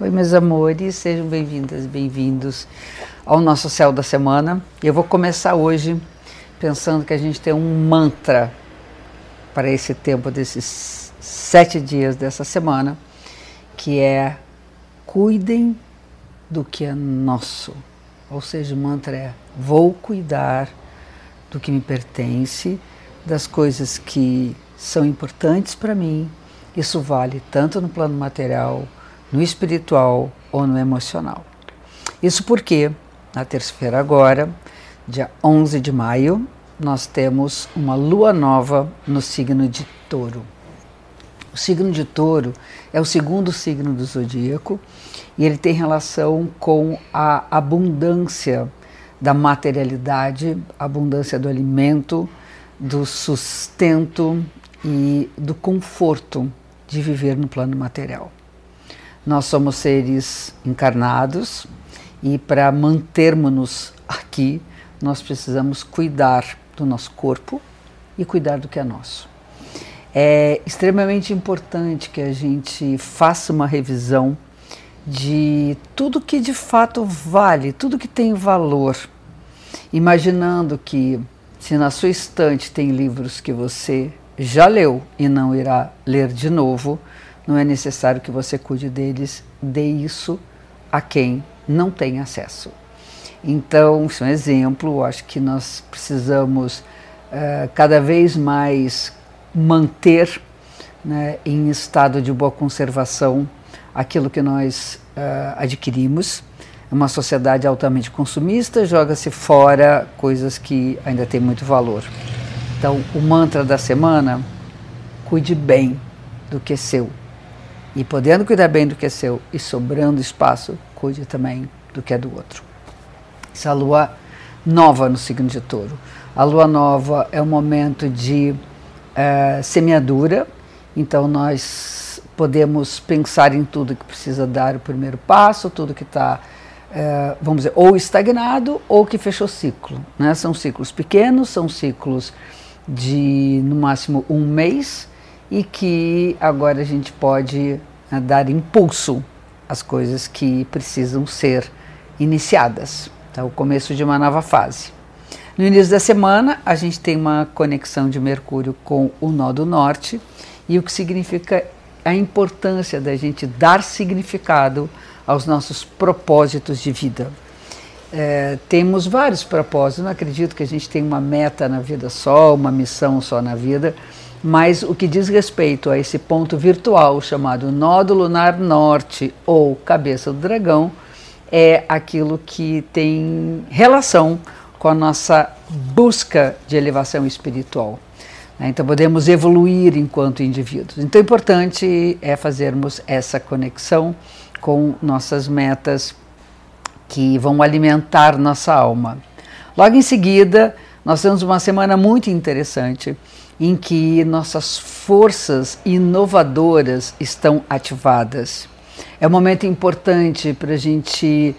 Oi, meus amores, sejam bem-vindas, bem-vindos ao nosso céu da semana. Eu vou começar hoje pensando que a gente tem um mantra para esse tempo desses sete dias dessa semana, que é cuidem do que é nosso. Ou seja, o mantra é vou cuidar do que me pertence, das coisas que são importantes para mim. Isso vale tanto no plano material, no espiritual ou no emocional. Isso porque, na terça-feira agora, dia 11 de maio, nós temos uma lua nova no signo de Touro. O signo de Touro é o segundo signo do zodíaco e ele tem relação com a abundância da materialidade, abundância do alimento, do sustento e do conforto de viver no plano material. Nós somos seres encarnados e para mantermos-nos aqui, nós precisamos cuidar do nosso corpo e cuidar do que é nosso. É extremamente importante que a gente faça uma revisão de tudo que de fato vale, tudo que tem valor, imaginando que se na sua estante tem livros que você já leu e não irá ler de novo, não é necessário que você cuide deles, dê isso a quem não tem acesso. Então, isso é um exemplo, acho que nós precisamos uh, cada vez mais manter né, em estado de boa conservação aquilo que nós uh, adquirimos. Uma sociedade altamente consumista joga-se fora coisas que ainda têm muito valor. Então, o mantra da semana: cuide bem do que é seu. E podendo cuidar bem do que é seu e sobrando espaço, cuide também do que é do outro. Essa lua nova no signo de touro. A lua nova é um momento de uh, semeadura, então nós podemos pensar em tudo que precisa dar o primeiro passo, tudo que está, uh, eh, vamos dizer, ou estagnado ou que fechou ciclo. Né? São ciclos pequenos, são ciclos de no máximo um mês e que agora a gente pode uh, dar impulso às coisas que precisam ser iniciadas. Então, o começo de uma nova fase. No início da semana, a gente tem uma conexão de Mercúrio com o nó do norte, e o que significa a importância da gente dar significado aos nossos propósitos de vida. É, temos vários propósitos, não acredito que a gente tenha uma meta na vida só, uma missão só na vida, mas o que diz respeito a esse ponto virtual chamado nó do lunar norte ou cabeça do dragão, é aquilo que tem relação com a nossa busca de elevação espiritual. Né? Então podemos evoluir enquanto indivíduos. Então o importante é fazermos essa conexão com nossas metas que vão alimentar nossa alma. Logo em seguida, nós temos uma semana muito interessante em que nossas forças inovadoras estão ativadas. É um momento importante para a gente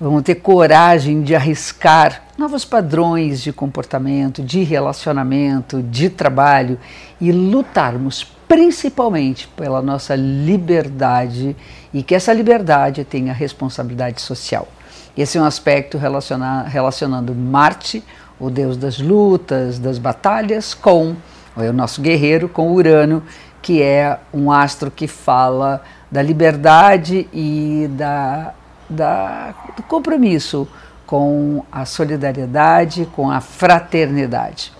vamos ter coragem de arriscar novos padrões de comportamento, de relacionamento, de trabalho e lutarmos principalmente pela nossa liberdade e que essa liberdade tenha responsabilidade social. Esse é um aspecto relacionando Marte, o deus das lutas, das batalhas, com é o nosso guerreiro, com Urano, que é um astro que fala da liberdade e da da, do compromisso com a solidariedade, com a fraternidade.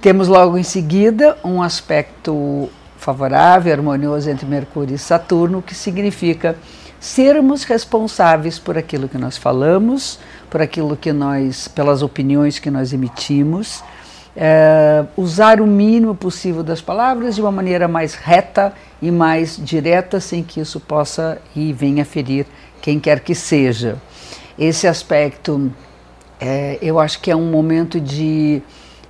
Temos logo em seguida um aspecto favorável, harmonioso entre Mercúrio e Saturno, que significa sermos responsáveis por aquilo que nós falamos, por aquilo que nós, pelas opiniões que nós emitimos, é, usar o mínimo possível das palavras de uma maneira mais reta e mais direta, sem que isso possa e venha ferir quem quer que seja. Esse aspecto, é, eu acho que é um momento de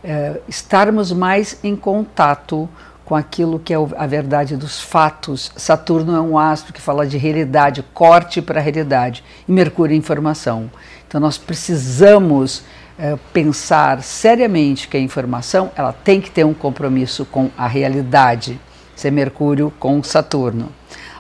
é, estarmos mais em contato com aquilo que é a verdade dos fatos. Saturno é um astro que fala de realidade, corte para a realidade, e Mercúrio é informação. Então nós precisamos é, pensar seriamente que a informação ela tem que ter um compromisso com a realidade. Isso é Mercúrio com Saturno.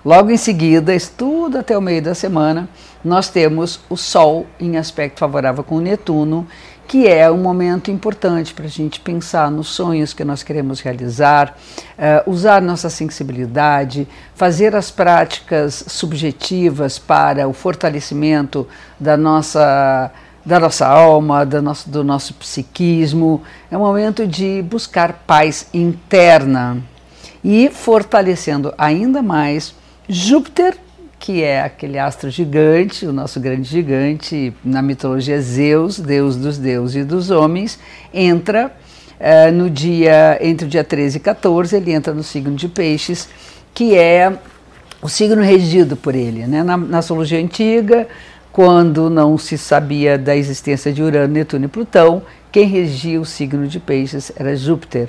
Logo em seguida, estudo até o meio da semana, nós temos o Sol em aspecto favorável com Netuno, que é um momento importante para a gente pensar nos sonhos que nós queremos realizar, uh, usar nossa sensibilidade, fazer as práticas subjetivas para o fortalecimento da nossa da nossa alma, do nosso, do nosso psiquismo. É um momento de buscar paz interna e fortalecendo ainda mais Júpiter, que é aquele astro gigante, o nosso grande gigante, na mitologia Zeus, deus dos deuses e dos homens, entra uh, no dia entre o dia 13 e 14, ele entra no signo de Peixes, que é o signo regido por ele. Né? Na, na astrologia antiga, quando não se sabia da existência de Urano, Netuno e Plutão, quem regia o signo de Peixes era Júpiter.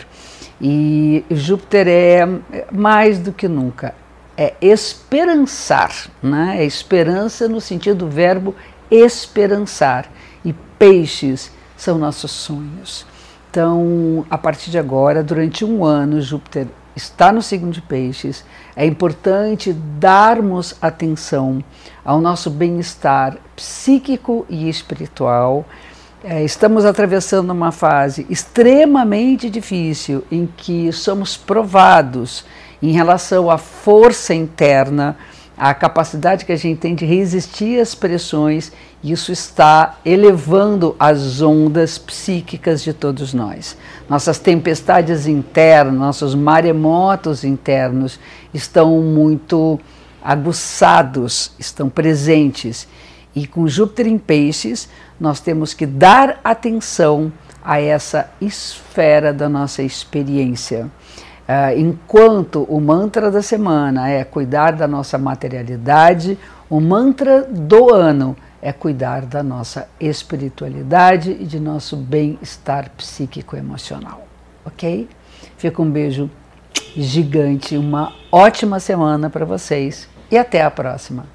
E Júpiter é mais do que nunca é esperançar, né? é esperança no sentido do verbo esperançar. E peixes são nossos sonhos. Então, a partir de agora, durante um ano, Júpiter está no signo de Peixes. É importante darmos atenção ao nosso bem-estar psíquico e espiritual. É, estamos atravessando uma fase extremamente difícil em que somos provados em relação à força interna, à capacidade que a gente tem de resistir às pressões, isso está elevando as ondas psíquicas de todos nós. Nossas tempestades internas, nossos maremotos internos estão muito aguçados, estão presentes. E com Júpiter em Peixes, nós temos que dar atenção a essa esfera da nossa experiência. Uh, enquanto o mantra da semana é cuidar da nossa materialidade, o mantra do ano é cuidar da nossa espiritualidade e de nosso bem-estar psíquico-emocional. Ok? Fica um beijo gigante, uma ótima semana para vocês e até a próxima.